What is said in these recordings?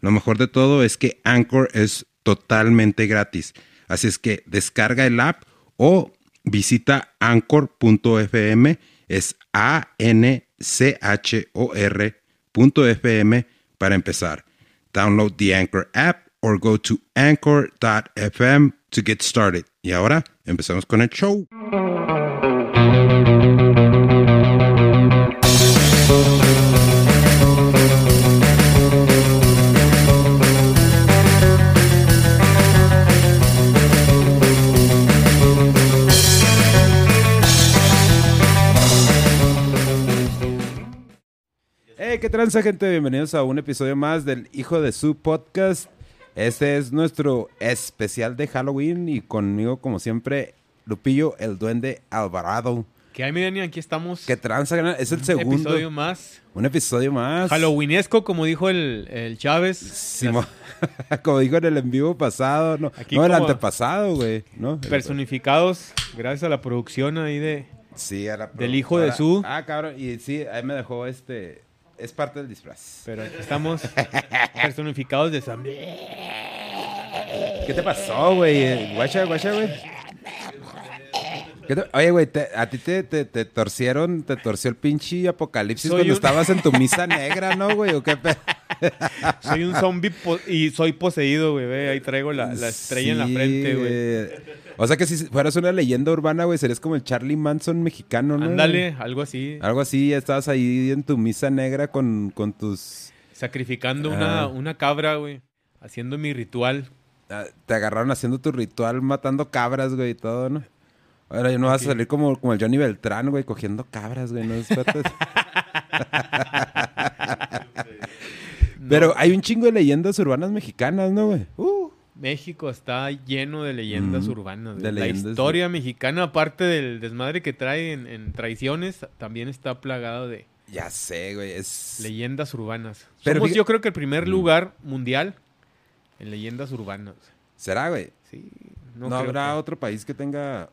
Lo mejor de todo es que Anchor es totalmente gratis. Así es que descarga el app o visita anchor.fm, es A-N-C-H-O-R.fm para empezar. Download the Anchor app or go to anchor.fm to get started. Y ahora empezamos con el show. ¿Qué tranza, gente? Bienvenidos a un episodio más del Hijo de su Podcast. Este es nuestro especial de Halloween y conmigo, como siempre, Lupillo, el Duende Alvarado. Que hay, miren, aquí estamos. ¿Qué tranza? Es el Un segundo. episodio más. Un episodio más. Halloweenesco, como dijo el, el Chávez. Como dijo en el en vivo pasado, no, Aquí no el antepasado, güey, ¿no? Personificados, gracias a la producción ahí de... Sí, a la del hijo de su- Ah, cabrón, y sí, ahí me dejó este, es parte del disfraz. Pero aquí estamos personificados de San... ¿Qué te pasó, güey? Guacha, guacha, güey. ¿Qué te- Oye, güey, te- a ti te, te, te torcieron, te torció el pinche apocalipsis Soy cuando un- estabas en tu misa negra, ¿no, güey? ¿O qué pe- Soy un zombie y soy poseído, güey. ve, Ahí traigo la, la estrella en la frente, güey. O sea que si fueras una leyenda urbana, güey, serías como el Charlie Manson mexicano, ¿no? Ándale, algo así. Algo así, ya estabas ahí en tu misa negra con, con tus... Sacrificando Ah. una, una cabra, güey. Haciendo mi ritual. ah, Te agarraron haciendo tu ritual, matando cabras, güey, y todo, ¿no? Ahora ya no vas a salir como, como el Johnny Beltrán, güey, cogiendo cabras, güey, no. Pero hay un chingo de leyendas urbanas mexicanas, ¿no, güey? Uh, México está lleno de leyendas Mm, urbanas. de güey. leyendas la historia mexicana, aparte del desmadre que trae en, en traiciones, también está plagado de Ya sé, güey, es... leyendas urbanas. Pero Somos, fíjate- yo creo que el primer lugar mundial en leyendas urbanas. ¿Será, güey? Sí, No, habrá que- otro país que tenga...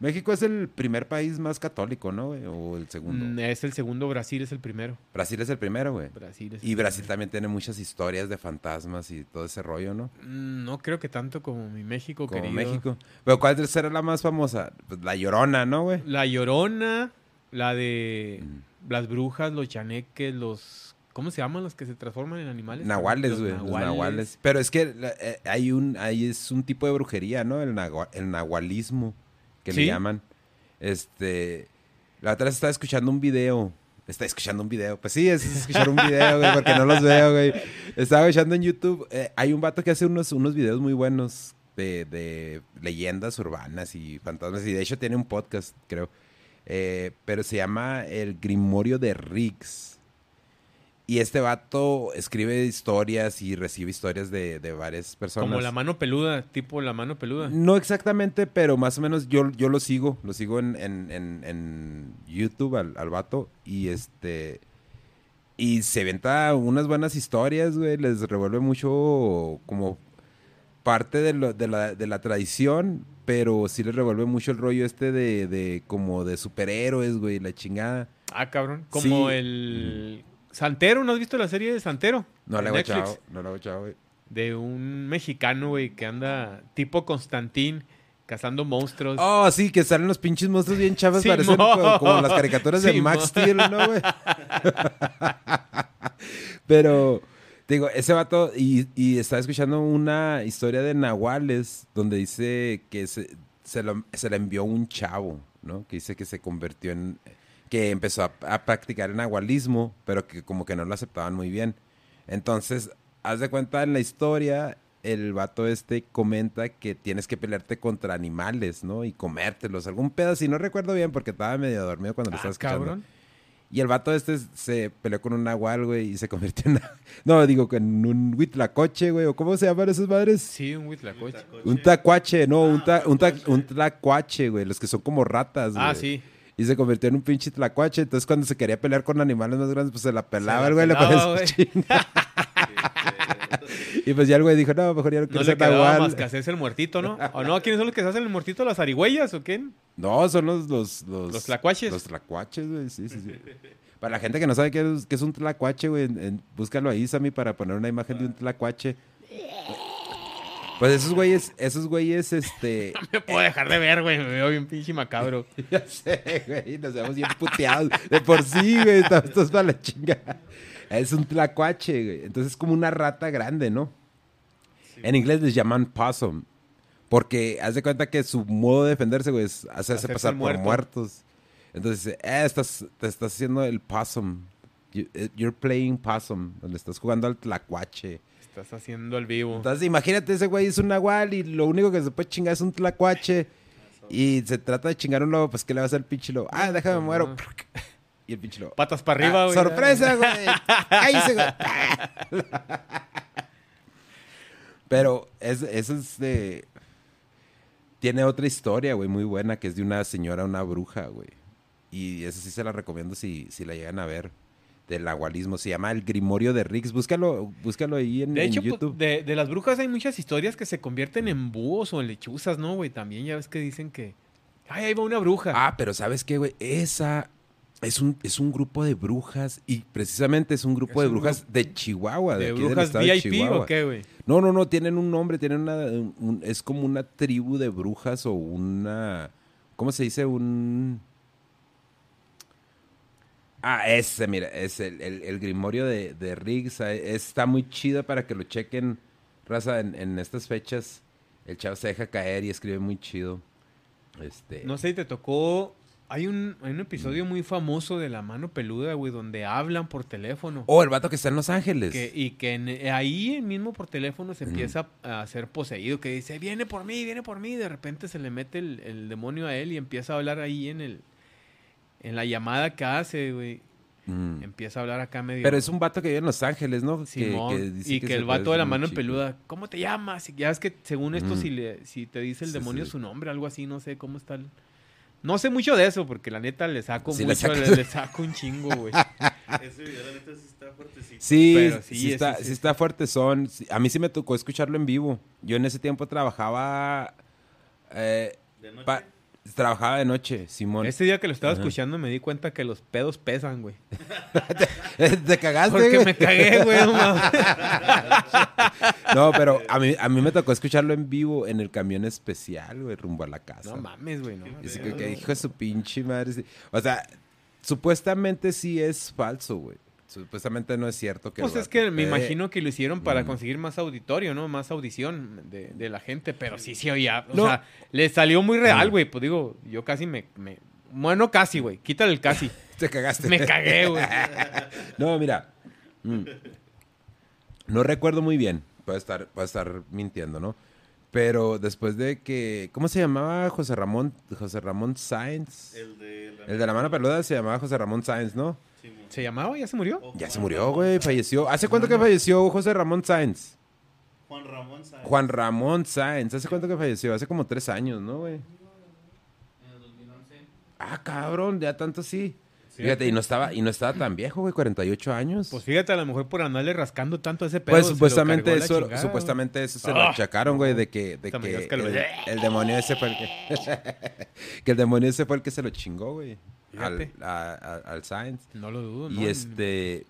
México es el primer país más católico, ¿no, güey? O el segundo. Mm, Es el segundo, Brasil es el primero. Brasil es el primero, güey. Brasil es Y el Brasil primero. también tiene muchas historias de fantasmas y todo ese rollo, ¿no? Mm, No creo que tanto como mi México, Como querido. México. Pero ¿cuál será la más famosa? Pues la Llorona, ¿no, güey? La Llorona, la de Mm. las brujas, los chaneques, los... ¿Cómo se llaman los que se transforman en animales? Nahuales, güey. Los nahuales. Pero es que eh, hay un, ahí es un tipo de brujería, ¿no? El, nahua- el nahualismo, que le llaman. Este. La otra vez estaba escuchando un video. Está escuchando un video. Pues sí, es escuchar un video, güey, porque no los veo, güey. Estaba escuchando en YouTube. eh, hay un vato que hace unos, unos videos muy buenos de, de leyendas urbanas y fantasmas. Y de hecho tiene un podcast, creo. Eh, pero se llama El Grimorio de Riggs. Y este vato escribe historias y recibe historias de, de varias personas. Como la mano peluda, tipo la mano peluda. No exactamente, pero más o menos yo, yo lo sigo. Lo sigo en, en, en, en YouTube al, al vato. Y este. Y se venta unas buenas historias, güey. Les revuelve mucho como parte de, lo- de, la, de la tradición. Pero sí les revuelve mucho el rollo este de, de como de superhéroes, güey. La chingada. Ah, cabrón. Como Sí. el Santero, ¿no has visto la serie de Santero? No le he echado. No le he echado, güey. De un mexicano, güey, que anda tipo Constantín cazando monstruos. Oh, sí, que salen los pinches monstruos bien chavas, Simón. parecen como, como las caricaturas de. Max Steel, ¿no, güey? Pero, digo, ese vato, y, y estaba escuchando una historia de Nahuales, donde dice que se, se, lo- se la envió un chavo, ¿no? Que dice que se convirtió en, que empezó a, a practicar el nahualismo, pero que como que no lo aceptaban muy bien. Entonces, haz de cuenta en la historia, el vato este comenta que tienes que pelearte contra animales, ¿no? Y comértelos. Algún pedo, si no recuerdo bien, porque estaba medio dormido cuando lo Ah, estaba escuchando. cabrón. Y el vato este se peleó con un nahual, güey, y se convirtió en... No, digo, en un huitlacoche, güey, o ¿cómo se llaman esas madres? Sí, un huitlacoche. Un tacuache, no, un, ta, un, ta, un tlacuache, güey, los que son como ratas, güey. Ah, sí. Y se convirtió en un pinche tlacuache. Entonces, cuando se quería pelear con animales más grandes, pues se la pelaba la el güey, le ponía. Y pues ya el güey dijo, no, mejor ya no No quiero le ser nahual. más que hacerse el muertito, ¿no? ¿O no? ¿Quiénes son los que se hacen el muertito? ¿Las arigüeyas o qué? No, son los... Los, los, ¿Los tlacuaches? Los tlacuaches, güey, sí, sí, sí. Para la gente que no sabe qué es, qué es un tlacuache, güey, en- en- búscalo ahí, Sammy, para poner una imagen de un tlacuache. Pues esos güeyes, esos güeyes, este... Me puedo dejar de ver, güey. Me veo bien pinche macabro. Ya sé, güey, nos vemos bien puteados. De por sí, güey, estamos estamos para la chinga. Es un tlacuache, güey. Entonces es como una rata grande, ¿no? En inglés les llaman possum. Porque haz de cuenta que su modo de defenderse, güey, es hacerse pasar por muerto. muertos. Entonces, eh, estás, te estás haciendo el possum. You- eh, You're playing possum. Donde estás jugando al tlacuache. Estás haciendo al vivo. Entonces, imagínate, ese güey es un nahual y lo único que se puede chingar es un tlacuache. Y se trata de chingar un lobo, pues ¿qué le va a hacer el pinche lobo? Ah, déjame muero. Y el pinche lobo. Patas para arriba, "Ah, güey. ¡Sorpresa, güey! ¡Ahí se Pero es, eso es de... Tiene otra historia, güey, muy buena, que es de una señora, una bruja, güey. Y esa sí se la recomiendo si, si la llegan a ver. Del agualismo. Se llama El Grimorio de Riggs. Búscalo, búscalo ahí en, De hecho, pues, YouTube. de, de las brujas hay muchas historias que se convierten en búhos o en lechuzas, ¿no, güey? También ya ves que dicen que... Ay, ahí va una bruja. Ah, pero ¿sabes qué, güey? Esa es un, es un grupo de brujas y precisamente es un grupo Es de un brujas de Chihuahua, de, ¿De aquí del brujas estado de VIP Chihuahua. o qué, güey? No, no, no, tienen un nombre, tienen una, un- es como una tribu de brujas o una, ¿cómo se dice? Un... Ah, ese, mira, es el, el- el Grimorio de, de Riggs, ah, está muy chido para que lo chequen, raza, en, en estas fechas. El chavo se deja caer y escribe muy chido. Este, No sé si te tocó... Hay un, hay un episodio muy famoso de La Mano Peluda, güey, donde hablan por teléfono. Oh, el vato que está en Los Ángeles. Que- y que en- eh, ahí mismo por teléfono se empieza a ser poseído, que dice, viene por mí, viene por mí, y de repente se le mete el, el demonio a él y empieza a hablar ahí en el en la llamada que hace, güey. Mm. Empieza a hablar acá medio... Pero es un vato que vive en Los Ángeles, ¿no? Simón, que dice y que, el vato de la mano en chico. peluda, ¿cómo te llamas? Y ya es que según esto, Mm. si, le, si te dice el Sí, demonio sí. su nombre, algo así, no sé cómo está el... No sé mucho de eso, porque la neta le saco Sí, mucho, le, saco un chingo, güey. Ese video, la neta, sí está fuertecito. Sí, Pero sí, está, sí sí es- está fuerte son. A mí sí me tocó escucharlo en vivo. Yo en ese tiempo trabajaba... eh, De noche. Trabajaba de noche, Simón. Ese día que lo estaba Ajá. escuchando me di cuenta que los pedos pesan, güey. ¿Te cagaste? Porque güey? me cagué, güey. no pero a mí, a mí me tocó escucharlo en vivo en el camión especial, güey, rumbo a la casa. No mames, güey. No. Y así que, que hijo de su pinche madre. O sea, supuestamente sí es falso, güey. Supuestamente no es cierto que... Pues es que me imagino que lo hicieron para Mm. conseguir más auditorio, ¿no? Más audición de, de la gente, pero sí, sí, oía. O No. sea, le salió muy real, güey. Pues digo, yo casi me... me... Bueno, casi, güey. Quítale el casi. Te cagaste. Me cagué, güey. No, mira. mm, No recuerdo muy bien. Puedo estar, puedo estar mintiendo, ¿no? Pero después de que... ¿Cómo se llamaba José Ramón? José Ramón Sáenz. El de la, El de la mano peluda se llamaba José Ramón Sáenz, ¿no? ¿Se llamaba? ¿Ya se murió? O Ya Juan se murió, güey. Falleció. ¿Hace cuánto que falleció José Ramón Sáenz? Juan Ramón Sáenz. Juan Ramón Sáenz. ¿Hace cuánto que falleció? Hace como tres años, ¿no, güey? Ah, cabrón, ya tanto sí. Fíjate, y no estaba, y no estaba tan viejo, güey, 48 años. Pues fíjate, a lo mejor por andarle rascando tanto a ese pedo. Pues supuestamente eso, chingada, supuestamente eso se lo Ah. achacaron, güey, de que, de que el, el demonio ese fue el que, que el demonio ese fue el que se lo chingó, güey, al, a- a- al Sainz. No lo dudo, ¿no? Y este,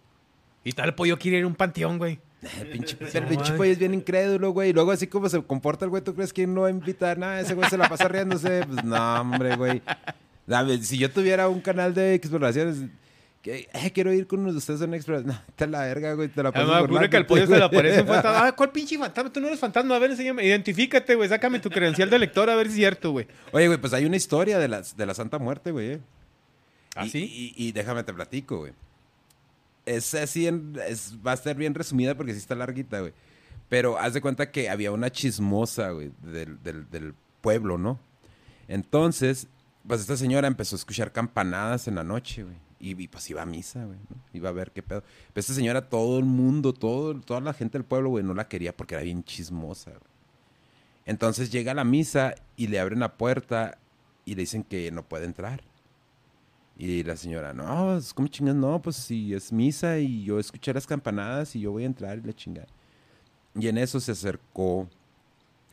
Y tal pollo quiere ir a un panteón, güey. el pinche, No, el pinche pollo es bien incrédulo, güey, y luego así como se comporta el güey, ¿tú crees que no va a invitar? Nada, ese güey se la pasa riéndose, pues no, hombre, güey. Dame, Si yo tuviera un canal de exploraciones, que, eh, quiero ir con uno de ustedes a una exploración, no, te la verga, güey, te la Además, ocurre que al pollo se le aparece un fantasma. Ah, ¿cuál pinche fantasma? Tú no eres fantasma. A ver, enséñame. Identifícate, güey. Sácame tu credencial de lector a ver si es cierto, güey. Oye, güey, pues hay una historia de la, de la Santa Muerte, güey. eh. ¿Ah, y, sí? Y, y déjame te platico, güey. Es así, en- es- va a ser bien resumida porque sí está larguita, güey. Pero haz de cuenta que había una chismosa, güey, del, del- del pueblo, ¿no? Entonces, pues esta señora empezó a escuchar campanadas en la noche, güey. Y, y, pues iba a misa, güey, ¿no? Iba a ver qué pedo. Pero esta señora, todo el mundo, todo, toda la gente del pueblo, güey, no la quería porque era bien chismosa, güey. Entonces llega a la misa y le abren la puerta y le dicen que no puede entrar. Y la señora, no, es como chingas, no, pues si es misa y yo escuché las campanadas y yo voy a entrar y la chingada. Y en eso se acercó,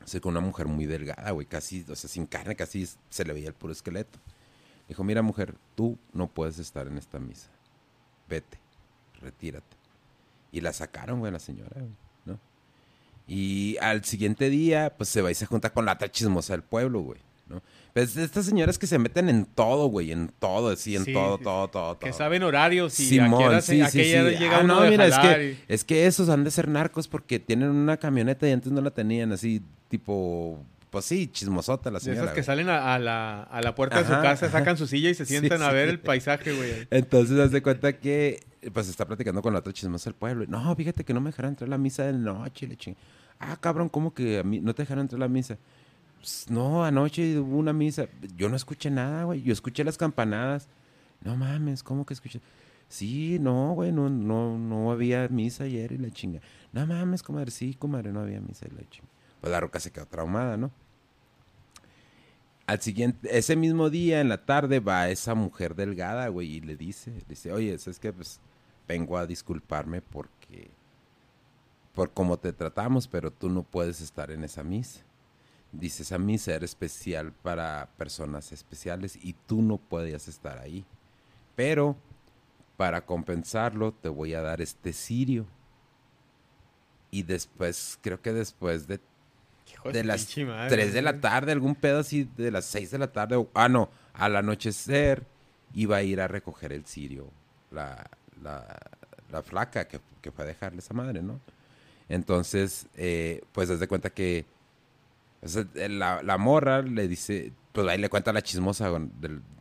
se una mujer muy delgada, güey, casi, o sea, sin carne, casi se le veía el puro esqueleto. Dijo, mira mujer, tú no puedes estar en esta misa. Vete, retírate. Y la sacaron, güey, la señora, güey, ¿no? Y al siguiente día, pues se va y se junta con la otra chismosa del pueblo, güey, ¿no? Pues estas señoras que se meten en todo, güey, en todo, así, en Sí, todo, sí, todo, todo, Que todo. saben horarios y Simón, sí, a sí, sí. llega Ah, uno no, de mira, es que, y- es que esos han de ser narcos porque tienen una camioneta y antes no la tenían, así, tipo, pues sí, chismosota la De señora. esas que güey. salen a, a la, a la puerta de su casa, ajá. sacan su silla y se Sí, sientan a sí. ver el paisaje, güey. Entonces, haz de cuenta que, pues, está platicando con la otra chismosa del pueblo. No, fíjate que no me dejaron entrar a la misa de noche, le ching. Ah, cabrón, ¿cómo que a mí no te dejaron entrar a la misa? "Pues, no, anoche hubo una misa. Yo no escuché nada, güey. Yo escuché las campanadas. No mames, ¿cómo que escuché? Sí, no, güey, no, no, no había misa ayer y la chinga. No mames, comadre, sí, comadre, no había misa y la chinga. Pues la roca se quedó traumada, ¿no? Al siguiente, ese mismo día en la tarde va esa mujer delgada, güey, y le dice, dice, oye, es que pues vengo a disculparme porque por cómo te tratamos, pero tú no puedes estar en esa misa. Dice, esa misa era especial para personas especiales y tú no podías estar ahí. Pero para compensarlo te voy a dar este cirio. Y después, creo que después de de las madre, 3 de la tarde, algún pedo así de las 6 de la tarde. o- ah, no, al anochecer iba a ir a recoger el cirio, la, la, la flaca que, que fue a dejarle esa madre, ¿no? Entonces, eh, pues desde cuenta que o sea, eh, la, la morra le dice, pues ahí le cuenta a la chismosa,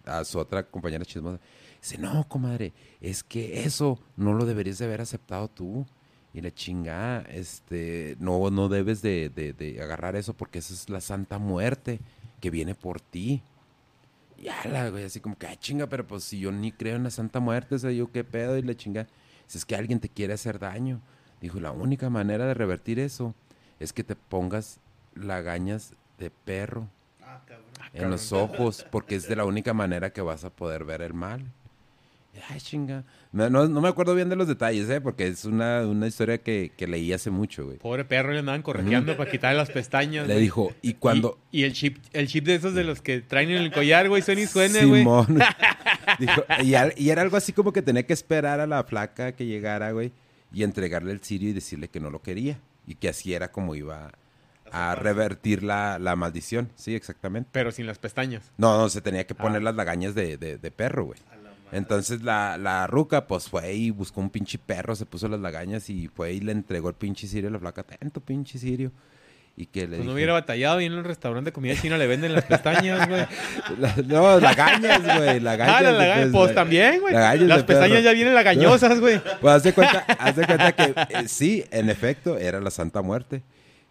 a su otra compañera chismosa. Dice, no, comadre, es que eso no lo deberías de haber aceptado tú. Y la chingada, este, no, no debes de, de- agarrar eso porque esa es la santa muerte que viene por ti. Y la güey, así como que, ah, chinga, pero pues si yo ni creo en la santa muerte, o sea, yo qué pedo, y la chinga. Si es que alguien te quiere hacer daño. Dijo, la única manera de revertir eso es que te pongas lagañas de perro Ah, cabrón. en los ojos, porque es de la única manera que vas a poder ver el mal. Ay, chinga. No, no- no me acuerdo bien de los detalles, ¿eh? Porque es una, una historia que, que leí hace mucho, güey. Pobre perro, le andaban correteando para quitarle las pestañas. Le güey. dijo, y cuando... Y, y el chip, el chip de esos de los que traen en el collar, güey, suena y suene, güey. Simón. Dijo, y, al- y era algo así como que tenía que esperar a la flaca que llegara, güey, y entregarle el cirio y decirle que no lo quería. Y que así era como iba a revertir la, la maldición. Sí, exactamente. Pero sin las pestañas. No, no, se tenía que poner Ah. las lagañas de, de- de perro, güey. Entonces la, la ruca, pues fue y buscó un pinche perro, se puso las lagañas y fue y le entregó el pinche cirio a la flaca. Tanto pinche cirio. Y que le Pues no hubiera batallado y en un restaurante de comida china le venden las pestañas, güey. La- no, lagañas, güey. Lagañas. Ah, las lagañas, pues también, güey. Las pestañas ya vienen lagañosas, güey. Pues haz de cuenta, haz de cuenta que eh, sí, en efecto, era la Santa Muerte.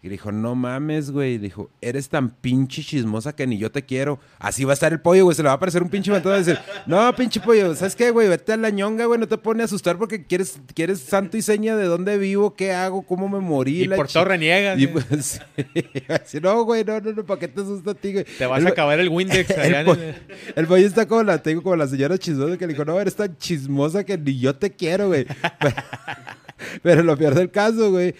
Y le dijo, no mames, güey. Le dijo, eres tan pinche chismosa que ni yo te quiero. Así va a estar el pollo, güey. Se le va a aparecer un pinche matón a decir, no, pinche pollo, ¿sabes qué, güey? Vete a la ñonga, güey. No te pone a asustar porque quieres, quieres santo y seña de dónde vivo, qué hago, cómo me morí. Y la por todo reniegas. Y pues, sí. Así, no, güey, no, no, no, ¿para qué te asusta a ti, güey? Te vas El- a acabar el Windex el, en po- el- el pollo está como la tengo como la señora chismosa que le dijo, no, eres tan chismosa que ni yo te quiero, güey. Pero, pero lo peor del caso, güey,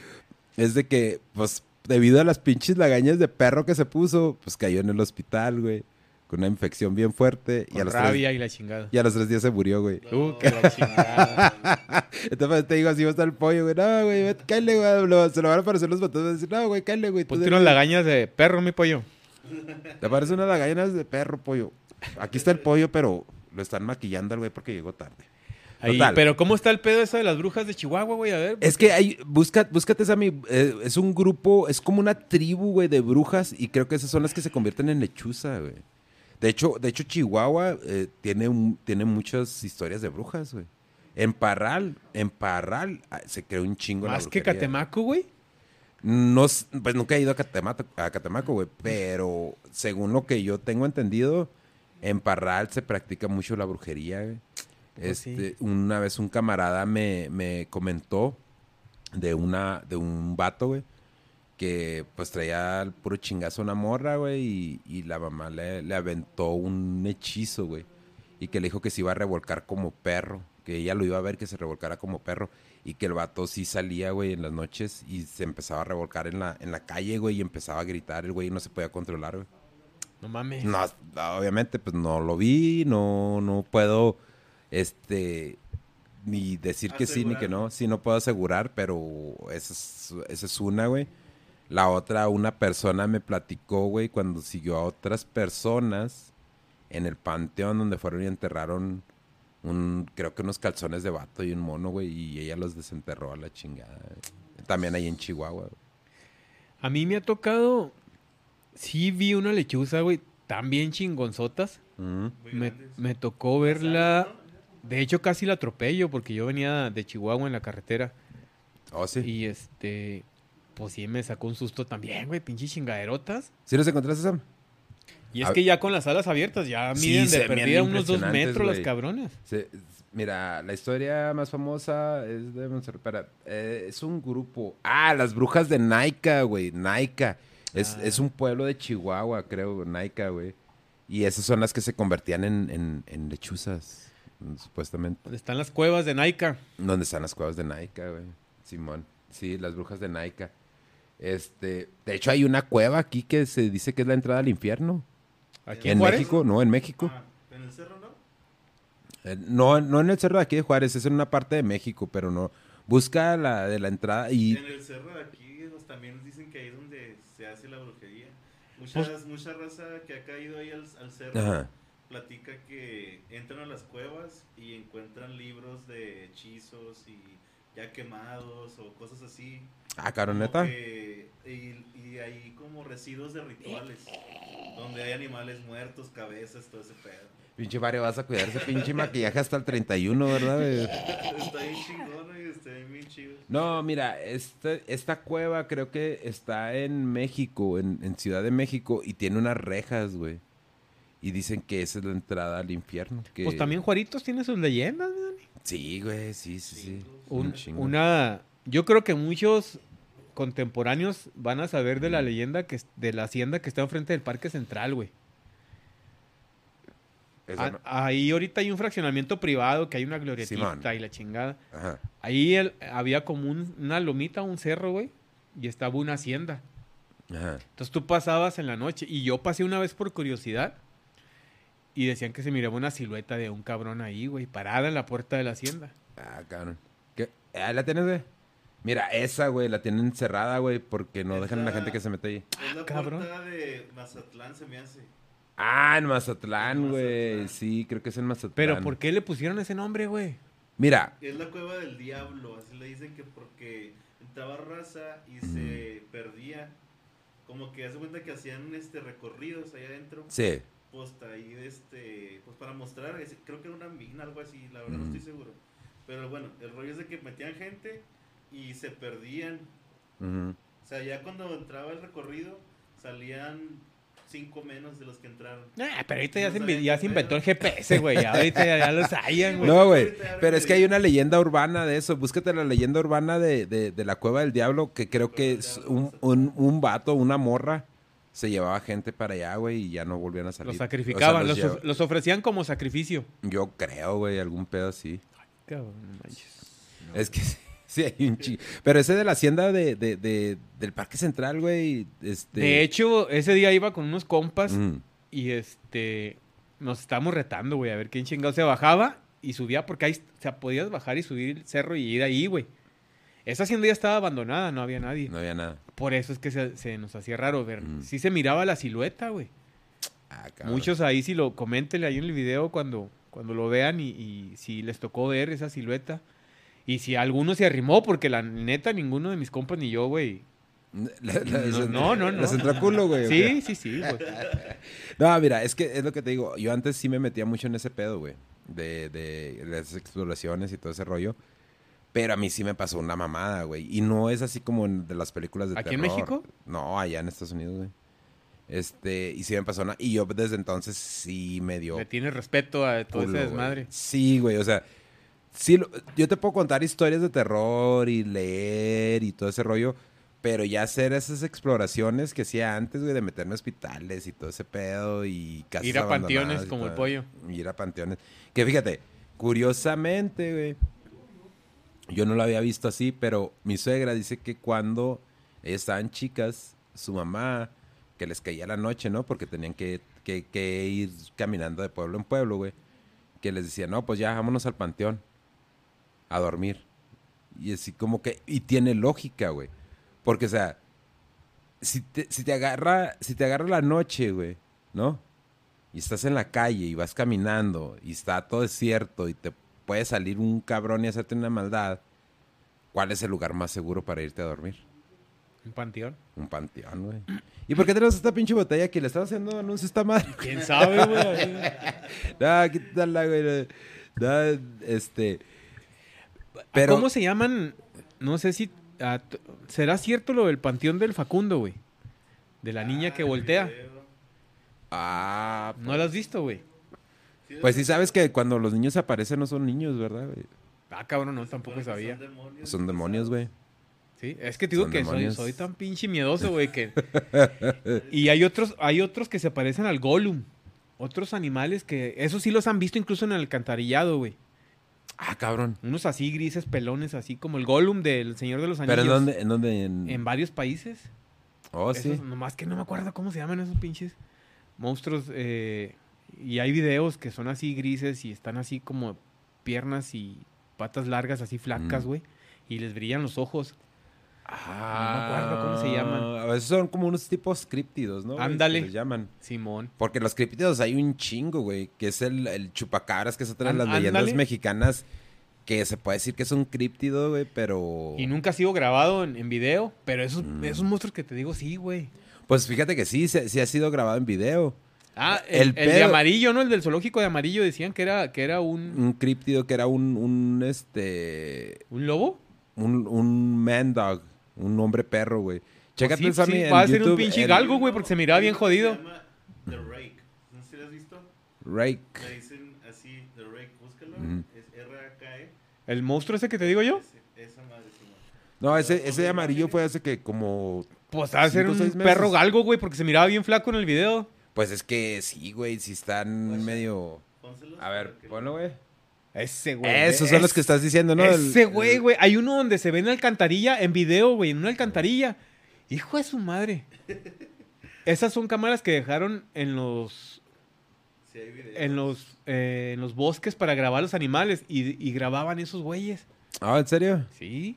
es de que, pues, debido a las pinches lagañas de perro que se puso, pues cayó en el hospital, güey. Con una infección bien fuerte. y, Con a los rabia tres, y la chingada. y a los tres días se murió, güey. Uh, que la chingada. Entonces te digo, así va a estar el pollo, güey. No, güey, vete, cállale, güey. Lo- Se lo van a aparecer los botones. Van a decir, no, güey, cállale, güey. Ponte de- unas lagañas de perro, mi pollo. Te aparece una lagañas de perro, pollo. Aquí está el pollo, pero lo están maquillando al güey porque llegó tarde. Ahí, pero ¿cómo está el pedo eso de las brujas de Chihuahua, güey? A ver. Es que hay, busca, búscate esa, mi, eh, es un grupo, es como una tribu, güey, de brujas y creo que esas son las que se convierten en lechuza, güey. De hecho, de hecho Chihuahua eh, tiene, un- tiene muchas historias de brujas, güey. En Parral, en Parral ah, se creó un chingo la Más que brujería. Catemaco, güey. No, pues nunca he ido a Catemaco, a Catemaco, güey, pero según lo que yo tengo entendido, en Parral se practica mucho la brujería, güey. Pues sí. Este, una vez un camarada me, me comentó de una, de un vato, güey, que pues traía al puro chingazo una morra, güey, y, y la mamá le, le aventó un hechizo, güey. Y que le dijo que se iba a revolcar como perro, que ella lo iba a ver que se revolcara como perro. Y que el vato sí salía, güey, en las noches y se empezaba a revolcar en la, en la calle, güey, y empezaba a gritar el güey y no se podía controlar, güey. No mames. No, obviamente, pues no lo vi, no, no puedo, este, ni decir que sí ni que no. Sí, no puedo asegurar, pero esa es, esa es una, güey. La otra, una persona me platicó, güey, cuando siguió a otras personas en el panteón donde fueron y enterraron un, creo que unos calzones de vato y un mono, güey, y ella los desenterró a la chingada. También ahí en Chihuahua, güey. A mí me ha tocado. Sí, vi una lechuza, güey. También chingonzotas. Me, me tocó verla. De hecho, casi la atropello porque yo venía de Chihuahua en la carretera. Oh, sí. Y este. Pues sí, me sacó un susto también, güey. Pinches chingaderotas. ¿Sí los encontraste, Sam? Y es A- que ya con las alas abiertas, ya miden de perdida unos dos metros cabrones. Se- mira, la historia más famosa es de Monserrat. espera, eh, es un grupo. Ah, las brujas de Naica, güey. Naica. Es, Ah. es un pueblo de Chihuahua, creo, Naica, güey. Y esas son las que se convertían en, en- en lechuzas, supuestamente. Donde están las cuevas de Naika. ¿Dónde están las cuevas de Naica, güey? Simón. Sí, las brujas de Naica. Este, de hecho, hay una cueva aquí que se dice que es la entrada al infierno. Aquí ¿En Juárez. México? No, en México. Ah, ¿En el cerro no? Eh, No, no en el cerro de aquí de Juárez, es en una parte de México, pero no. Busca la de la entrada y... En el cerro de aquí pues, también dicen que ahí es donde se hace la brujería. Muchas, mucha raza que ha caído ahí al, al cerro Ajá. Platica que entran a las cuevas y encuentran libros de hechizos y ya quemados o cosas así. Ah, cabrón, Como neta. que- y, y hay como residuos de rituales. Donde hay animales muertos, cabezas, todo ese pedo. Pinche Mario, vas a cuidar ese pinche maquillaje hasta el 31, ¿verdad? Está bien chingón, güey, está bien chido. No, mira, este, esta cueva creo que está en México, en, en Ciudad de México, y tiene unas rejas, güey. Y dicen que esa es la entrada al infierno. que- Pues también Juaritos tiene sus leyendas, ¿no? Sí, güey, sí, sí, sí. Un- Un chingo. una yo creo que muchos contemporáneos van a saber de la leyenda que de la hacienda que está enfrente del Parque Central, güey. Esa A- no- Ahí ahorita hay un fraccionamiento privado que hay una glorietita y la chingada. Ajá. Ahí el- había como un- una lomita, un cerro, güey, y estaba una hacienda. Ajá. Entonces tú pasabas en la noche y yo pasé una vez por curiosidad y decían que se miraba una silueta de un cabrón ahí, güey, parada en la puerta de la hacienda. Ah, cabrón. ¿Qué? Ah, ¿La tienes, güey? Mira, esa, güey, la tienen cerrada, güey, porque no dejan a la gente que se mete ahí. Es la cabrón. puerta de Mazatlán, se me hace. Ah, en Mazatlán, güey. Sí, creo que es en Mazatlán. Pero ¿por qué le pusieron ese nombre, güey? Mira, Es la cueva del diablo, así le dicen que porque entraba raza y Mm. se perdía. Como que hace cuenta que hacían este recorridos allá adentro. sí. Pues ahí este, pues para mostrar, ese- creo que era una mina, algo así, la verdad no estoy seguro. Pero bueno, el rollo es de que metían gente y se perdían. O sea, ya cuando entraba el recorrido, salían cinco menos de los que entraron. Ah, pero ahorita ya, No se, ya se inventó el. GPS, güey. Ya ahorita ya, ya los hayan, güey. No, güey. Pero es que hay una leyenda urbana de eso. Búscate la leyenda urbana de, de- de la cueva del diablo, que creo que es un, un, un vato, una morra, se llevaba gente para allá, güey, y ya no volvían a salir. Los O sea, sacrificaban, los, los ofrecían como sacrificio. Yo creo, güey, algún pedo así. Cabrón, no manches. Es que sí, hay un chi... Pero ese de la hacienda de, de- de- del Parque Central, güey, este... De hecho, ese día iba con unos compas mm, y este nos estábamos retando, güey, a ver quién chingado se bajaba y subía porque ahí o sea, podías bajar y subir el cerro y ir ahí, güey. Esa hacienda ya estaba abandonada, no había nadie. no había nada. Por eso es que se, se nos hacía raro ver. Mm. Sí se miraba la silueta, güey. Ah. Muchos ahí si lo coméntenle ahí en el video cuando, cuando lo vean y, y si les tocó ver esa silueta. Y si alguno se arrimó, porque la neta, ninguno de mis compas ni yo, güey. No, no, no, no. Les entró culo, güey. ¿o Sí, qué? sí, sí, güey. No, mira, es que es lo que te digo. Yo antes sí me metía mucho en ese pedo, güey. De, de las exploraciones y todo ese rollo. Pero a mí sí me pasó una mamada, güey. Y no es así como en de las películas de ¿Aquí en. México? No, allá en Estados Unidos, güey. Este, y sí me pasó nada. Y yo desde entonces sí me dio. Le tienes respeto a todo culo, ese güey. desmadre. Sí, güey, o sea, sí, lo- yo te puedo contar historias de terror y leer y todo ese rollo, pero ya hacer esas exploraciones que hacía antes, güey, de meterme a hospitales y todo ese pedo y casas Ir a panteones como el pollo. Ir a panteones. Que fíjate, curiosamente, güey, yo no lo había visto así, pero mi suegra dice que cuando ellas estaban chicas, su mamá, que les caía la noche, ¿no? Porque tenían que, que- que ir caminando de pueblo en pueblo, güey. Que les decía, no, pues ya, vámonos al panteón a dormir. Y así como que, y tiene lógica, güey. Porque, o sea, si te, si te agarra, si te agarra la noche, güey, ¿no? Y estás en la calle y vas caminando y está todo desierto y te puede salir un cabrón y hacerte una maldad, ¿cuál es el lugar más seguro para irte a dormir? Un panteón. Un panteón, güey. ¿Y por qué tenemos esta pinche botella aquí? ¿Le estás haciendo anuncio esta madre? ¿Quién sabe, güey? No, quítala, güey. No, este. Pero. ¿Cómo se llaman? No sé si... ah, ¿Será cierto lo del panteón del Facundo, güey? De la niña que Ah, voltea. Ah, ¿No la has visto, güey? Sí, pues sí sabes que cuando los niños aparecen no son niños, ¿verdad, güey? Ah, cabrón, no, tampoco sabía. Son demonios. Son demonios, güey. Sí, es que te digo Son que soy, demonios. soy tan pinche miedoso, güey, que... y hay otros, hay otros que se parecen al Gollum. Otros animales que... Esos sí los han visto incluso en el alcantarillado, güey. Ah, cabrón. Unos así grises, pelones, así como el Gollum del Señor de los Anillos. ¿Pero en dónde? ¿En dónde? En... En varios países. Oh, sí. Esos, nomás que no me acuerdo cómo se llaman esos pinches monstruos. eh, y hay videos que son así grises y están así como piernas y patas largas, así flacas, Mm. güey. Y les brillan los ojos. Ah, No me acuerdo cómo se llaman. A veces son como unos tipos críptidos, ¿no? Ándale. Les llaman. Simón. Porque los críptidos hay un chingo, güey. Que es el, el chupacabras, que es otra de las leyendas mexicanas. Que se puede decir que es un críptido, güey, pero... Y nunca ha sido grabado en, en video. Pero esos, Mm. esos monstruos que te digo, sí, güey. Pues fíjate que sí, sí, sí ha sido grabado en video. Ah, El el, el de amarillo, ¿no? El del zoológico de amarillo decían que era, que era un, Un críptido que era un, un este... un lobo. Un, un man dog. Un hombre perro, güey. Chécate, Pues sí, Sammy, sí, va a ser un pinche el galgo, güey, porque se miraba bien jodido. Se llama The Rake. No sé si lo has visto. Rake. Le dicen así, The Rake, búscalo. Es R-A-K-E. El monstruo ese que te digo yo. Esa madre. No, ese, ese de amarillo fue hace que como... Pues a ser un perro galgo, güey, porque se miraba bien flaco en el video. Pues es que sí, güey, si están medio... Pónselos A ver, ponlo, güey. Ese, güey. Esos son los que estás diciendo, ¿no? Ese güey, el- güey. Hay uno donde se ve en la alcantarilla, en video, güey, en una alcantarilla. Hijo de su madre. Esas son cámaras que dejaron en los Sí, hay videos. en los eh, en los bosques para grabar los animales y, y grababan esos güeyes. Ah, ¿en serio? Sí.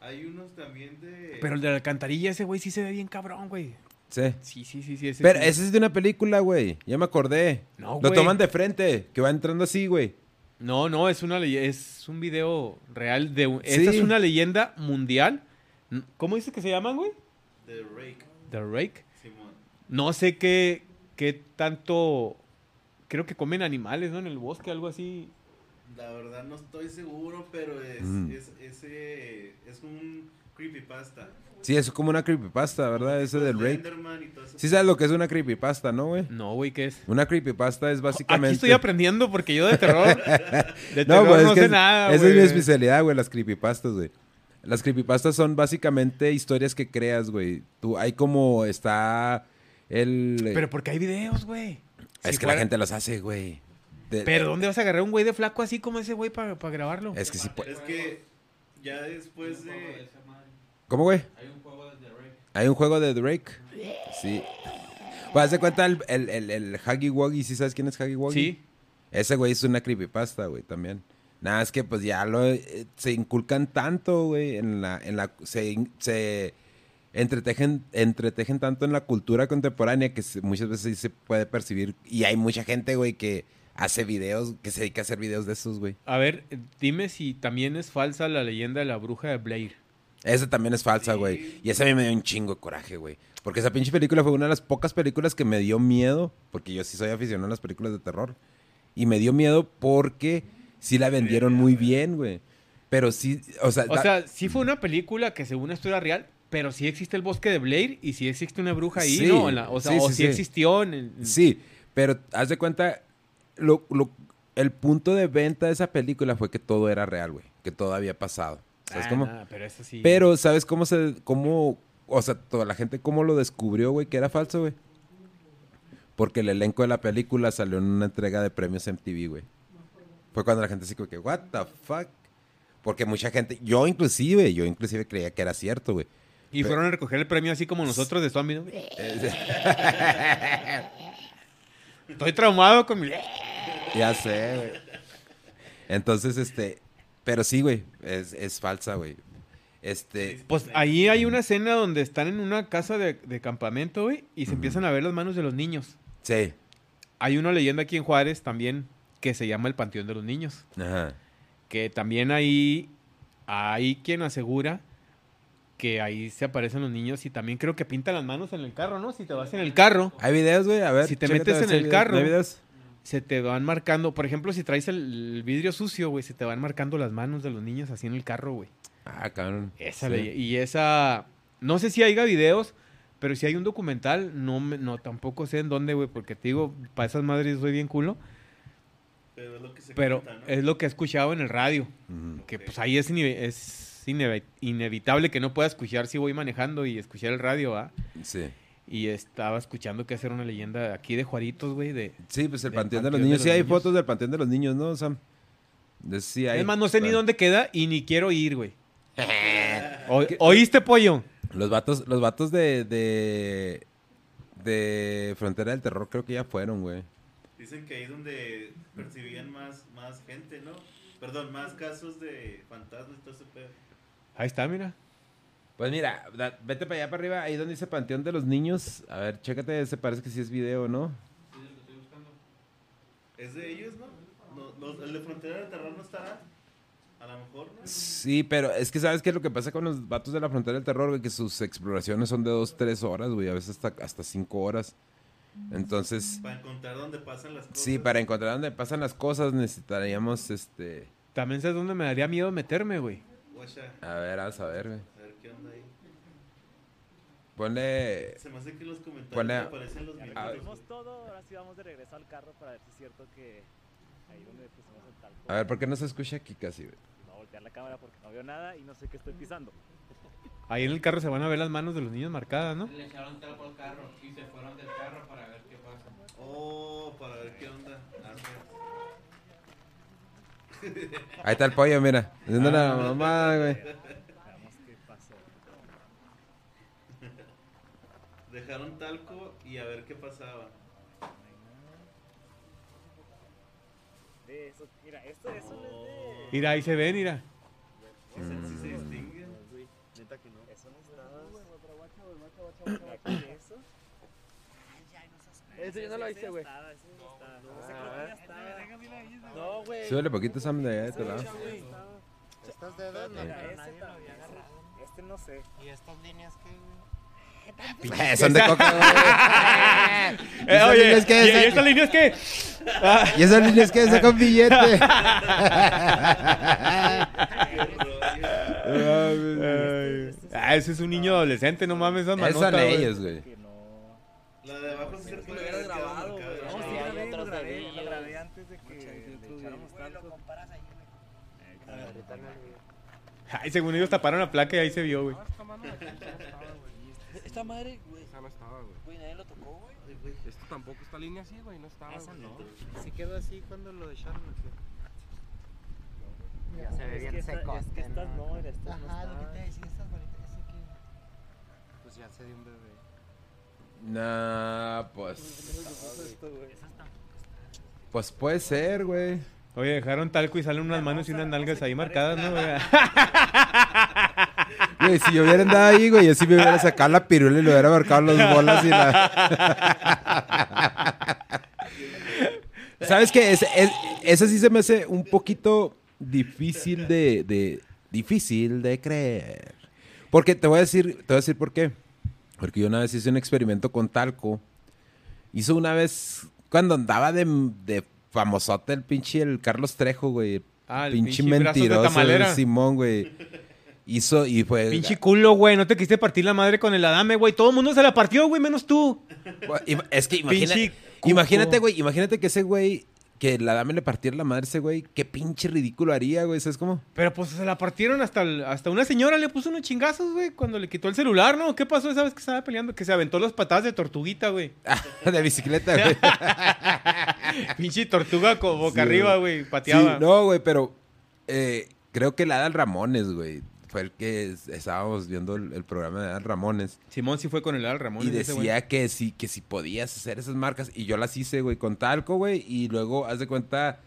Hay unos también de. Pero el de la alcantarilla, ese güey sí se ve bien cabrón, güey. Sí. Sí, sí, sí, sí. Ese Pero sí. ese es de una película, güey. Ya me acordé. No, Lo güey. toman de frente, que va entrando así, güey. No, no, es una es un video real de un- Sí. esta es una leyenda mundial. ¿Cómo dices que se llaman, güey? The Rake, The Rake. Simón. No sé qué, qué tanto. Creo que comen animales, ¿no? En el bosque, algo así. La verdad no estoy seguro, pero es, Mm. es, ese, es un creepypasta. Sí, es como una creepypasta, ¿verdad? Ese del Rake. Eso. Sí sabes lo que es una creepypasta, ¿no, güey? No, güey, ¿qué es? Una creepypasta es básicamente... Aquí estoy aprendiendo porque yo de terror. De No, terror pues no es que sé es- nada, esa es mi especialidad, güey, las creepypastas, güey. Las creepypastas son básicamente historias que creas, güey. Tú, hay como está el... Pero porque hay videos, güey. es Si que fuera- la gente los hace, güey. De- Pero ¿dónde vas a agarrar un güey de flaco así como ese güey para grabarlo? Es que sí puede... Es que ya después de. ¿Cómo, güey? Hay un juego de Drake. Sí. Pues haz de cuenta el, el, el, el Huggy Wuggy, ¿sí sabes quién es Huggy Wuggy? Sí. Ese güey es una creepypasta, güey, también. Nada, es que pues ya lo eh, se inculcan tanto, güey, en la, en la, se, se entretejen, entretejen tanto en la cultura contemporánea que se- muchas veces sí se puede percibir. Y hay mucha gente, güey, que hace videos, que se dedica a hacer videos de esos, güey. A ver, dime si también es falsa la leyenda de la bruja de Blair. Esa también es falsa, Sí. güey. Y esa a mí me dio un chingo de coraje, güey. Porque esa pinche película fue una de las pocas películas que me dio miedo, porque yo sí soy aficionado a las películas de terror. Y me dio miedo porque sí la vendieron muy bien, güey. Pero sí, o sea, O da- sea, sí fue una película que según esto era real, Pero sí existe el bosque de Blair y sí existe una bruja ahí, Sí, ¿no? En la- o sea, sí, o sí, existió en el- Sí, pero haz de cuenta, lo, lo- el punto de venta de esa película fue que todo era real, güey. Que todo había pasado. ¿Sabes Ah, cómo? nah, pero eso sí. Pero, ¿sabes cómo se, cómo, o sea, toda la gente cómo lo descubrió, güey, que era falso, güey? Porque el elenco de la película salió en una entrega de premios MTV, güey. Fue cuando la gente así como que, what the fuck? Porque mucha gente, yo inclusive, yo inclusive creía que era cierto, güey. Y fueron a recoger el premio así como nosotros de Zombie, ¿no? Estoy traumado con mi... Ya sé, güey. Entonces, este, pero sí, güey, es, es falsa, güey. Este, Pues ahí hay una escena donde están en una casa de, de campamento, güey, y se empiezan a ver las manos de los niños. sí, Hay una leyenda aquí en Juárez también que se llama el Panteón de los Niños. ajá. Que también ahí hay quien asegura que ahí se aparecen los niños y también creo que pintan las manos en el carro, ¿no? Si te vas en el carro, ¿Hay videos, güey? A ver. Si te metes en el videos. carro. ¿No hay videos? Se te van marcando. Por ejemplo, si traes el, el vidrio sucio, güey, se te van marcando las manos de los niños así en el carro, güey. Ah, cabrón. Esa Sí. ley- Y esa. No sé si haya videos, pero si hay un documental, no, me- no tampoco sé en dónde, güey, porque te digo, para esas madres soy bien culo. Pero es lo que se Pero cuenta, ¿no? es lo que he escuchado en el radio. Que pues ahí es, es inevitable que no pueda escuchar si voy manejando y escuchar el radio, ¿ah? Sí. Y estaba escuchando que hacer una leyenda aquí de Juaritos, güey, de... Sí, pues el Panteón de los de Niños. los Sí hay Niños. fotos del Panteón de los Niños, ¿no, Sam? De- Sí hay. Es más, no sé ni dónde queda y ni quiero ir, güey. O- ¿Oíste, pollo? Los vatos, los vatos de, de, de Frontera del Terror creo que ya fueron, güey. Dicen que ahí donde percibían más, más gente, ¿no? Perdón, más casos de fantasmas y todo ese pedo. Ahí está, mira. Pues mira, da- vete para allá para arriba, ahí donde dice Panteón de los Niños. A ver, chécate, se parece que sí es video, ¿no? ¿Es de ellos, no? No, los- el de Frontera del Terror no estará. A lo mejor, ¿no? Sí, pero es que ¿sabes qué es lo que pasa con los vatos de la Frontera del Terror? güey? Que sus exploraciones son de dos, tres horas, güey, a veces hasta, hasta cinco horas. Entonces, Para encontrar dónde pasan las cosas. sí, para encontrar dónde pasan las cosas necesitaríamos, este... También sabes dónde me daría miedo meterme, güey. A ver, a ver, güey. Qué onda ahí. Ponle... Se me hace que los comentarios Ponle- me aparecen los. Vimos todo, ahora sí vamos de regreso al carro para ver si es cierto que ahí donde pusimos el talco. A ver, ¿por qué no se escucha aquí casi, güey? Voy a voltear la cámara porque no veo nada y no sé qué estoy pisando. Ahí en el carro se van a ver las manos de los niños marcadas, ¿no? Le echaron talco al carro y se fueron del carro para ver qué pasa. Oh, para ver qué onda. Ah, Ahí está el pollo, mira. Haciendo la mamá, güey. Veamos qué pasó. Dejaron talco y a ver qué pasaba. De eso, mira, esto, eso no es de. Mira, ahí se ven, mira. O sea, sí se distingue. Neta que no. Eso no está. Aquí eso. Ese yo no lo hice, güey. No. No, güey. Súbele poquito, Sam, de allá de este lado. Estos dedos no. Mira, ese también. Este no sé. ¿Y estas líneas qué, güey? Eh, son de coca, güey. Eh, esas oye, ¿y, es? y? Y esas líneas que sacan billete. Ay. Ah, ese es un niño adolescente, no mames, esas Esos manotas, son güey. ellos, güey. Que no. La de abajo sí que lo hubieras grabado, güey. No, Sí, sí, hay grabé, lo lo antes de que le echáramos talco. Ay, según ellos taparon la placa y ahí se vio, güey. Esta madre, güey. Esa no estaba, güey. Güey, nadie lo tocó, güey. Esto tampoco, esta línea así, güey, no estaba. Esa güey. no. Se quedó así cuando lo dejaron. Ya se ve Es bien seco. Es que estas no, estas no Ajá, lo que te decía, estas bolitas, eso que. Pues ya se dio un bebé. Nah, pues. Pues puede ser, güey. Oye, dejaron talco y salen unas manos y unas nalgas ahí marcadas, ¿no? güey? Si yo hubiera andado ahí, güey, yo sí me hubiera sacado la pirula y le hubiera marcado las bolas y la. ¿Sabes qué? Es, es- eso sí se me hace un poquito difícil de, de- Difícil de creer. Porque te voy a decir, te voy a decir por qué. Porque yo una vez hice un experimento con talco. Hizo una vez, cuando andaba de, de famosote el pinche el Carlos Trejo, güey. Ah, el pinche pinche de mentiroso, el Simón, güey. Hizo y fue... Pinche culo, güey. No te quisiste partir la madre con el Adame, güey. Todo el mundo se la partió, güey, menos tú. Es que imagina- imagínate, güey, imagínate que ese güey, que la dame le partiera la madre ese güey, qué pinche ridículo haría, güey, ¿sabes cómo? Pero pues se la partieron hasta, el- hasta una señora le puso unos chingazos, güey, cuando le quitó el celular, ¿no? ¿Qué pasó esa vez que estaba peleando? Que se aventó las patadas de tortuguita, güey. de bicicleta, güey. Pinche tortuga con boca Sí, arriba, güey, pateaba. Sí, no, güey, pero eh, creo que la Adal Ramones, güey, fue el que es- estábamos viendo el, el programa de Adal Ramones. Simón sí fue con el Al Ramón. y ese decía que sí, que si podías hacer esas marcas. Y yo las hice, güey, con talco, güey. Y luego, haz de cuenta,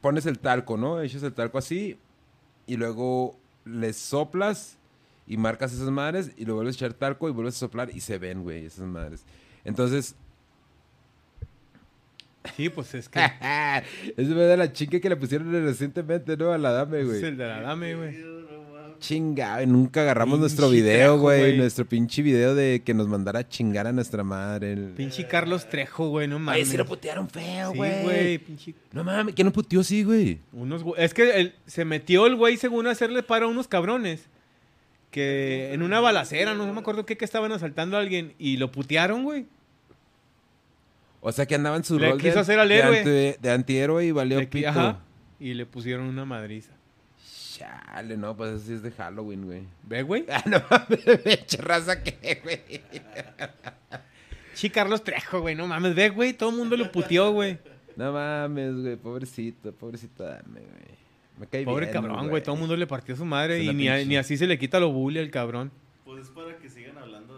pones el talco, ¿no? Echas el talco así. Y luego le soplas y marcas esas madres. Y luego vuelves a echar talco y vuelves a soplar y se ven, güey, esas madres. Entonces, Sí, pues es que fue de la chinga que le pusieron recientemente, ¿no? A la dame, es güey. el de la dame, güey. Chinga, güey, nunca agarramos nuestro video, güey. Nuestro pinche video de que nos mandara a chingar a nuestra madre. el- Pinche Carlos Trejo, güey, no Ay, mames. sí lo putearon feo, Sí, güey. güey, pinche No mames, ¿quién no puteó así, güey? Unos Es que el- se metió el güey según hacerle para a unos cabrones. Que en una balacera, no me acuerdo qué, que estaban asaltando a alguien y lo putearon, güey. O sea que andaba en su Le rol quiso de, hacer al de héroe. anti- de antihéroe y valió Le- pito. Ajá. Y le pusieron una madriza. Chale, no, pues así es de Halloween, güey. ¿Ve, güey? Ah, no mames, raza que, güey. Sí, Carlos Trejo, güey, no mames. Ve, güey, todo el mundo lo puteó, güey. No mames, güey, pobrecito, pobrecito, dame, güey. Me cae Pobre bien, cabrón, güey, todo el mundo le partió a su madre Es y ni, a- pinche- ni así se le quita lo bully al cabrón. Pues es para que sigan hablando.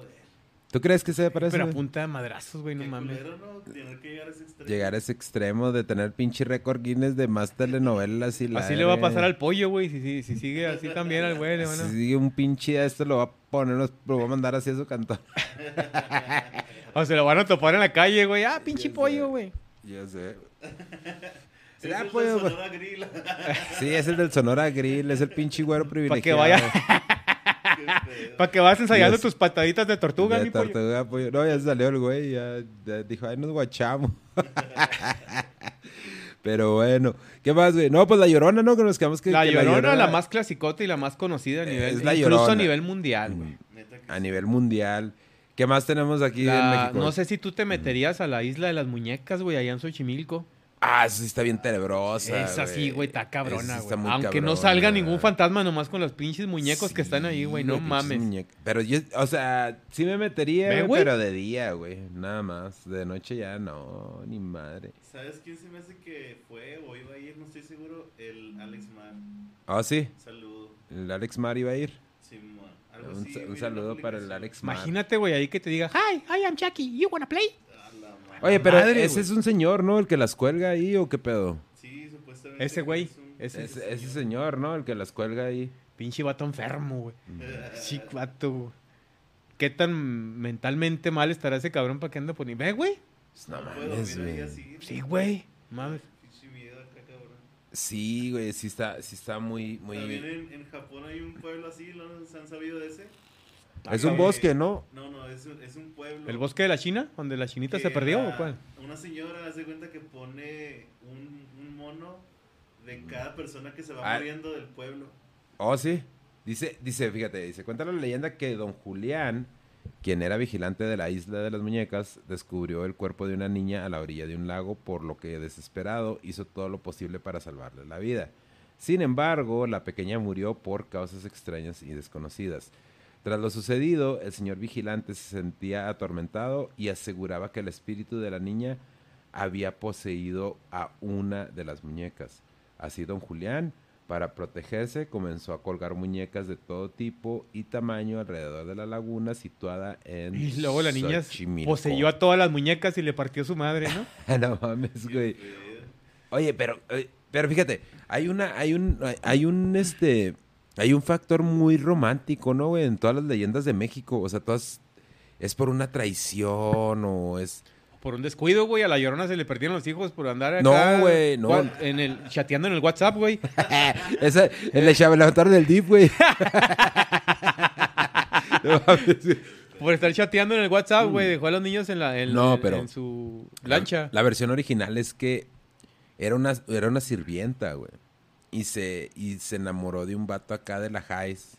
¿Tú crees que se parece? Pero a punta de madrazos, güey, no mames. culero, ¿no? Tener que llegar a ese extremo. Llegar a ese extremo de tener pinche récord Guinness de más telenovelas y la Así le va a pasar al pollo, güey. Si, si, si sigue así también al güey, le van a- Si sigue un pinche a esto lo va a poner, lo va a mandar así a su cantón. O se lo van a topar en la calle, güey. Ah, pinche pollo, güey. Yo sé. Es Ya, el de pues, Sonora Grill. Sí, es el del Sonora Grill, es el pinche güero privilegiado. que vaya-. Para que vas ensayando tus pataditas de tortuga, De mi tortuga, pollo. No, ya salió el güey, ya, ya dijo, ay, nos guachamos. Pero bueno, ¿qué más, güey? No, pues la llorona, ¿no? Que nos quedamos que. La que Llorona, la más clasicota y la más conocida a nivel, Es la incluso Llorona. a nivel mundial, güey. A sí. nivel mundial. ¿Qué más tenemos aquí en La- México? no sé si tú te meterías a la isla de las muñecas, güey, allá en Xochimilco. Ah, eso sí está bien tenebrosa. Esa sí, güey, está cabrona, sí güey. Aunque no salga ningún fantasma nomás con los pinches muñecos que están ahí, güey. No mames. Pero yo, o sea, sí me metería, Ve, güey, güey. pero de día, güey. Nada más. De noche ya no, ni madre. ¿Sabes quién se me hace que fue o iba a ir? No estoy seguro. El Alex Mar. Ah, sí. Saludo. El Alex Mar iba a ir. Simón. Algo Un, así, un saludo para el. Alex Mar. Imagínate, güey, ahí que te diga, Hi, I am Jackie, you wanna play? Oye, pero Madre, ese güey. es un señor, ¿no? El que las cuelga ahí o qué pedo. Sí, supuestamente. Ese güey, es un- ese- Ese, ese señor, ¿no? El que las cuelga ahí. Pinche vato enfermo, güey. Sí, vato, güey. ¿Qué tan mentalmente mal estará ese cabrón para que ande poniendo? ¿Ve, güey? No No puedo mames, güey. Sí, güey. Mames. Pinche miedo acá, cabrón. Sí, güey, sí está, sí está muy, También muy... en, en Japón hay un pueblo así, ¿no? ¿Se han sabido de ese? Es un bosque, ¿no? No, no, es un, es un pueblo. ¿El bosque de la China? ¿Donde la chinita se perdió la- o cuál? Una señora hace cuenta que pone un, un mono de cada persona que se va Ah. muriendo del pueblo. Oh, sí. Dice, dice, fíjate, dice, cuenta la leyenda que don Julián, quien era vigilante de la isla de las muñecas, descubrió el cuerpo de una niña a la orilla de un lago, por lo que desesperado hizo todo lo posible para salvarle la vida. Sin embargo, la pequeña murió por causas extrañas y desconocidas. Tras lo sucedido, el señor vigilante se sentía atormentado y aseguraba que el espíritu de la niña había poseído a una de las muñecas. Así don Julián, para protegerse, comenzó a colgar muñecas de todo tipo y tamaño alrededor de la laguna situada en Y luego la niña Xochimilco. poseyó a todas las muñecas y le partió su madre, ¿no? no mames, güey. Oye, pero, eh, pero fíjate, hay una, hay un, hay un, este, hay un factor muy romántico, ¿no, güey? En todas las leyendas de México, o sea, todas, es por una traición o es... Por un descuido, güey, a la llorona se le perdieron los hijos por andar acá. No, güey, no. En el, chateando en el WhatsApp, güey. Esa, el de Chava- levantar del dip, güey. Por estar chateando en el WhatsApp, güey. Dejó a los niños en, la, en, No, pero- en su lancha. La, la versión original es que era una, era una sirvienta, güey. Y se, y se enamoró de un vato acá de la Highs.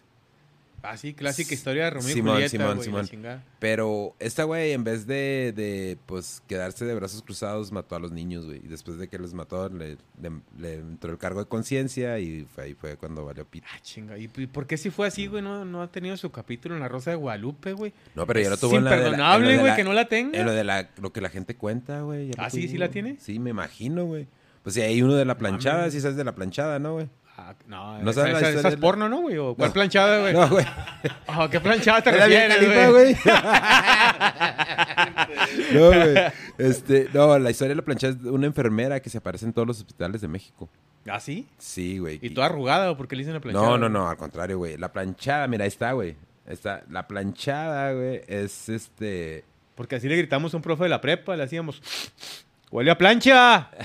Ah, sí, clásica historia de Romeo y Simón, Julieta, Simón, Simón. Pero esta güey, en vez de, de, pues, quedarse de brazos cruzados, mató a los niños, güey. Y después de que los mató, le, le- le entró el cargo de conciencia y fue ahí fue cuando valió pito. Ah, chinga. ¿Y por qué si fue así, güey? No, no ha tenido su capítulo en La Rosa de Guadalupe, güey. No, pero ya lo Es tuvo en la imperdonable, güey, que no la tenga. En lo de la, lo que la gente cuenta, güey. ¿Ah, sí? ¿Sí la tiene? Sí, me imagino, güey. Pues sí, hay uno de la planchada, sí sabes de la planchada, ¿no, güey? Ah, no, ¿No esa, sabes esa- esa es porno, ¿no, güey? ¿O cuál No. planchada, güey? No, güey. Ah, ¿Qué planchada te refieres, güey? no, güey. Este, no, la historia de la planchada es de una enfermera que se aparece en todos los hospitales de México. ¿Ah, sí? Sí, güey. ¿Y toda arrugada o por qué le dicen la planchada? No, no, no, al contrario, güey. La planchada, mira, ahí está, güey. Está, la planchada, güey, es este. Porque así le gritamos a un profe de la prepa, le hacíamos... ¡Huele a plancha!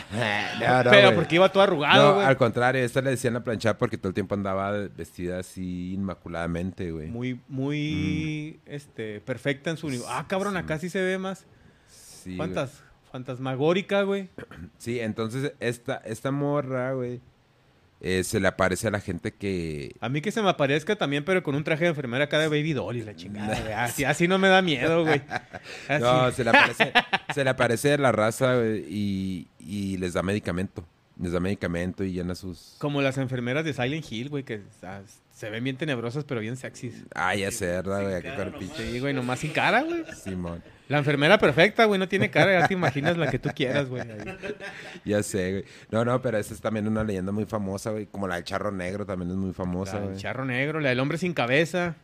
No, no, Pero güey. porque iba todo arrugado, No, güey. al contrario, esta le decían la planchada porque todo el tiempo andaba vestida así inmaculadamente, güey. Muy, muy, este, perfecta en su... uni- Ah, cabrón, Sí. acá sí se ve más... Sí, güey. Fantasmagórica, güey. Sí, entonces esta, esta morra, güey, eh, se le aparece a la gente que... A mí que se me aparezca también, pero con un traje de enfermera acá de Baby Doll y la chingada, güey. Así, así no me da miedo, güey. Así. No, se le aparece, se le aparece la raza y, y les da medicamento. Les da medicamento y llena sus... Como las enfermeras de Silent Hill, güey, que se ven bien tenebrosas, pero bien sexys. Ah, ya sé, ¿verdad, güey? Nomás. pinche Sí, güey, nomás sin cara, güey. Simón. La enfermera perfecta, güey, no tiene cara, ya te imaginas la que tú quieras, güey. Ya sé, güey. No, no, pero esa es también una leyenda muy famosa, güey. Como la del charro negro también es muy famosa, La güey. del charro negro, la del hombre sin cabeza.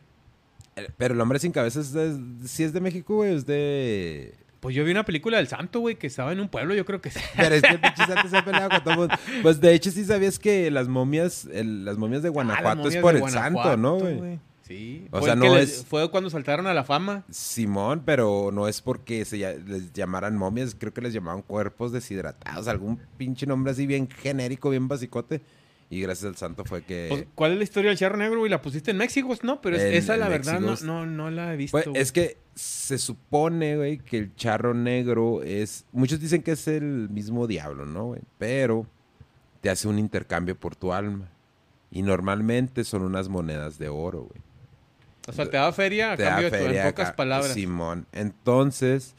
El- Pero el hombre sin cabeza es de, sí es de México, güey, es de... Pues yo vi una película del santo, güey, que estaba en un pueblo, yo creo que sí. Pero es que el pinche santo se ha peleado con todo el mundo. Pues de hecho sí sabías que las momias, el- las momias de Ah, Guanajuato es por el santo, ¿no, güey? Sí. O sea, no les- es- Fue cuando saltaron a la fama. Simón, pero no es porque se les llamaran momias, creo que les llamaban cuerpos deshidratados, algún pinche nombre así bien genérico, bien basicote. Y gracias al santo fue que... Pues, ¿Cuál es la historia del charro negro, güey? La pusiste en México, ¿no? Pero es- En- esa, en la verdad, no, no, no la he visto. Pues, es que se supone, güey, que el charro negro es... Muchos dicen que es el mismo diablo, ¿no, güey? Pero te hace un intercambio por tu alma. Y normalmente son unas monedas de oro, güey. O sea, te da feria a Te da cambio de tu, en pocas palabras. Simón. Entonces,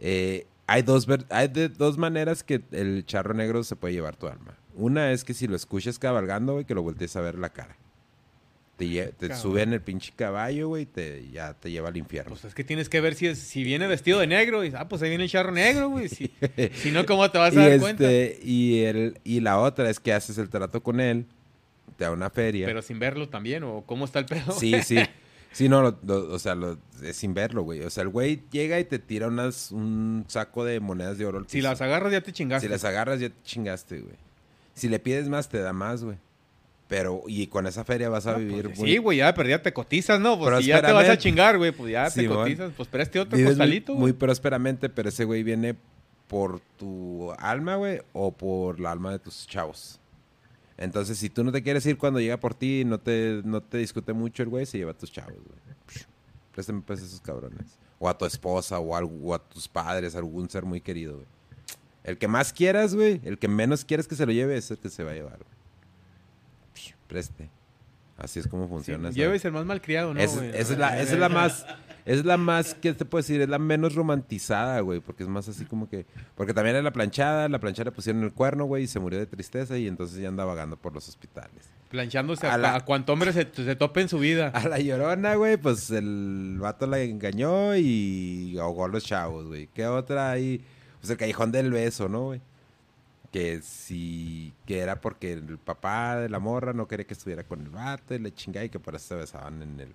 eh, hay, dos, ver- hay de dos maneras que el charro negro se puede llevar tu alma. Una es que si lo escuchas cabalgando, güey, que lo voltees a ver la cara. Te, te sube en el pinche caballo, güey, y te, ya te lleva al infierno. Pues es que tienes que ver si es, si viene vestido de negro. Y, ah, pues ahí viene el charro negro, güey. Si, si no, ¿cómo te vas a y, dar cuenta? este, y, el, y la otra es que haces el trato con él, te da una feria. Pero sin verlo también, o cómo está el pedo. Sí, sí. Sí, no, lo- lo- o sea, lo- es sin verlo, güey. O sea, el güey llega y te tira unas, un saco de monedas de oro. al Si las agarras, ya te chingaste. Si las agarras, ya te chingaste, güey. Si le pides más, te da más, güey. Pero, y con esa feria vas a No, vivir pues, muy- sí, güey, ya perdida te cotizas, ¿no? Pues si ya te vas a chingar, güey, pues ya te cotizas. Pues pero este otro vives muy- costalito, muy, güey. prósperamente, pero ese güey viene por tu alma, güey, o por la alma de tus chavos. Entonces, si tú no te quieres ir cuando llega por ti, no te, no te discute mucho el güey, se lleva a tus chavos, güey. Préstame pues a esos cabrones. O a tu esposa, o, algo, o a tus padres, algún ser muy querido, güey. El que más quieras, güey, el que menos quieres que se lo lleve es el que se va a llevar, güey. Preste. Así es como Sí, funciona. esa- Lleves el más malcriado, ¿no, esa, güey? es la, esa es la más, es la más, ¿qué te puedo decir? Es la menos romantizada, güey, porque es más así como que, porque también era la planchada, la planchada le pusieron el cuerno, güey, y se murió de tristeza y entonces ya anda vagando por los hospitales. Planchándose A a, la- a cuanto hombre se, se tope en su vida. A la llorona, güey, pues el vato la engañó y ahogó a los chavos, güey. ¿Qué otra ahí? Pues el callejón del beso, ¿no, güey? Que sí, que era porque el papá de la morra no quería que estuviera con el vato y le chingaba y que por eso se besaban en el,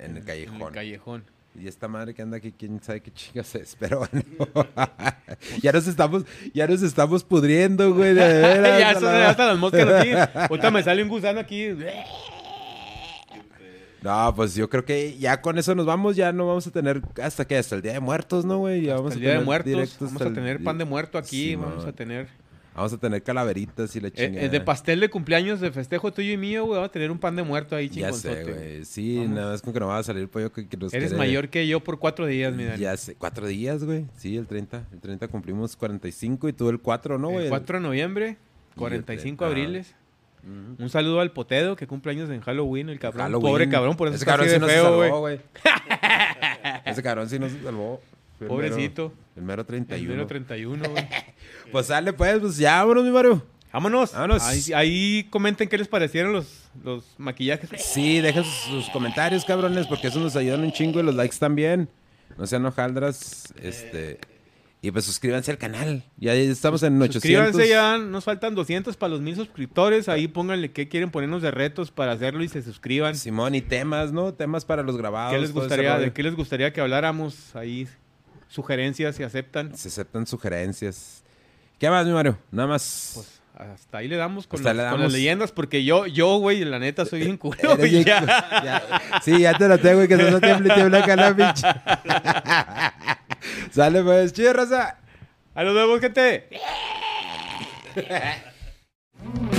en el callejón. En el callejón. Y esta madre que anda aquí, quién sabe qué chingas es, pero bueno. ya nos estamos, ya nos estamos pudriendo, güey. de veras, ya hasta las moscas aquí. Ahorita me sale un gusano aquí. No, pues yo creo que ya con eso nos vamos, ya no vamos a tener hasta que hasta el Día de Muertos, ¿no, güey? Ya vamos el a día de muertos. Vamos hasta a el tener pan de muerto aquí. Sí, vamos a tener. Vamos a tener calaveritas y la Eh, chingada. eh, de pastel de cumpleaños de festejo tuyo y mío, güey. Vamos a tener un pan de muerto ahí Ya sé, chingonzote. güey. Sí, Vamos. nada más con que no va a salir el pollo que, que nos Eres quiere- mayor que yo por cuatro días, mi Dani. Ya sé, cuatro días, güey. Sí, el 30. El 30 cumplimos 45 y tú el 4, ¿no, güey? el 4 de noviembre, Y 45 el- Un saludo al Potedo que cumple años en Halloween, el cabrón. Halloween. Pobre cabrón, por eso Ese está cabrón así sí de no se feo, güey. Ese cabrón sí no se salvó. El Pobrecito. mero- El mero El 31. número 31, güey. Pues sale, pues, pues ya, vámonos, mi Mario. Vámonos. Vámonos. Ahí, ahí comenten qué les parecieron los, los maquillajes. Sí, dejen sus, sus comentarios, cabrones, porque eso nos ayudan un chingo y los likes también. No sean hojaldras, este... Y pues suscríbanse al canal. Ya estamos en 800. Suscríbanse ya, nos faltan 200 para los mil suscriptores. Ahí pónganle qué quieren ponernos de retos para hacerlo y se suscriban. Simón, y temas, ¿no? Temas para los grabados. ¿Qué les gustaría. ¿De qué les gustaría que habláramos? Ahí sugerencias si aceptan. Se aceptan sugerencias. ¿Qué más, mi Mario? Nada más. Pues hasta ahí le damos con, Hasta los- le con damos. las leyendas, porque yo, yo, güey, la neta soy bien güey, bien ya. ya. Sí, ya te lo tengo y que se no tiemble y tiembla acá la pinche. Sale pues, chido, raza. A los nuevos, gente.